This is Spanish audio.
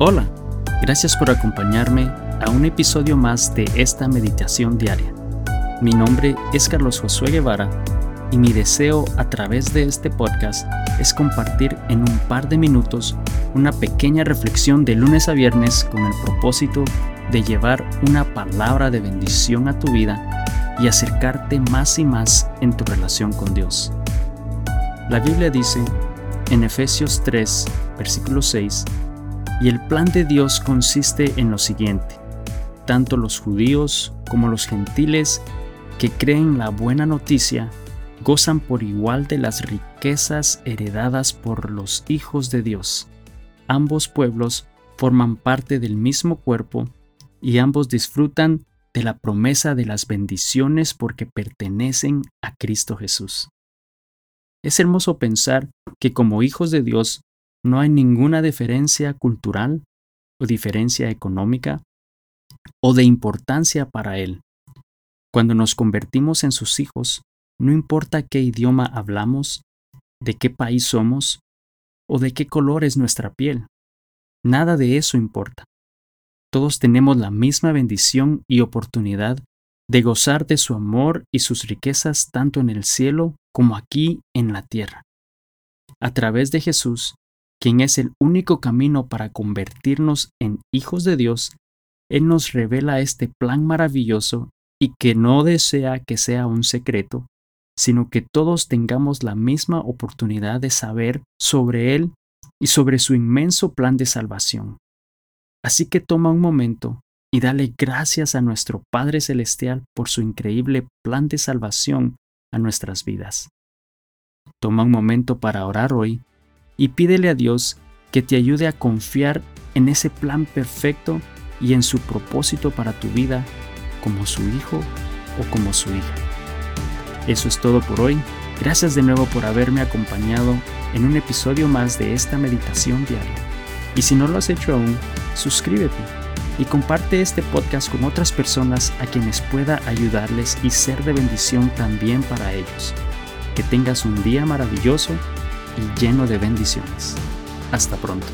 Hola, gracias por acompañarme a un episodio más de esta meditación diaria. Mi nombre es Carlos Josué Guevara y mi deseo a través de este podcast es compartir en un par de minutos una pequeña reflexión de lunes a viernes con el propósito de llevar una palabra de bendición a tu vida y acercarte más y más en tu relación con Dios. La Biblia dice en Efesios 3, versículo 6, y el plan de Dios consiste en lo siguiente. Tanto los judíos como los gentiles que creen la buena noticia gozan por igual de las riquezas heredadas por los hijos de Dios. Ambos pueblos forman parte del mismo cuerpo y ambos disfrutan de la promesa de las bendiciones porque pertenecen a Cristo Jesús. Es hermoso pensar que como hijos de Dios no hay ninguna diferencia cultural o diferencia económica o de importancia para Él. Cuando nos convertimos en sus hijos, no importa qué idioma hablamos, de qué país somos o de qué color es nuestra piel. Nada de eso importa. Todos tenemos la misma bendición y oportunidad de gozar de su amor y sus riquezas tanto en el cielo como aquí en la tierra. A través de Jesús, quien es el único camino para convertirnos en hijos de Dios, Él nos revela este plan maravilloso y que no desea que sea un secreto, sino que todos tengamos la misma oportunidad de saber sobre Él y sobre su inmenso plan de salvación. Así que toma un momento y dale gracias a nuestro Padre Celestial por su increíble plan de salvación a nuestras vidas. Toma un momento para orar hoy y pídele a Dios que te ayude a confiar en ese plan perfecto y en su propósito para tu vida como su hijo o como su hija. Eso es todo por hoy. Gracias de nuevo por haberme acompañado en un episodio más de esta meditación diaria. Y si no lo has hecho aún, suscríbete y comparte este podcast con otras personas a quienes pueda ayudarles y ser de bendición también para ellos. Que tengas un día maravilloso y lleno de bendiciones. Hasta pronto.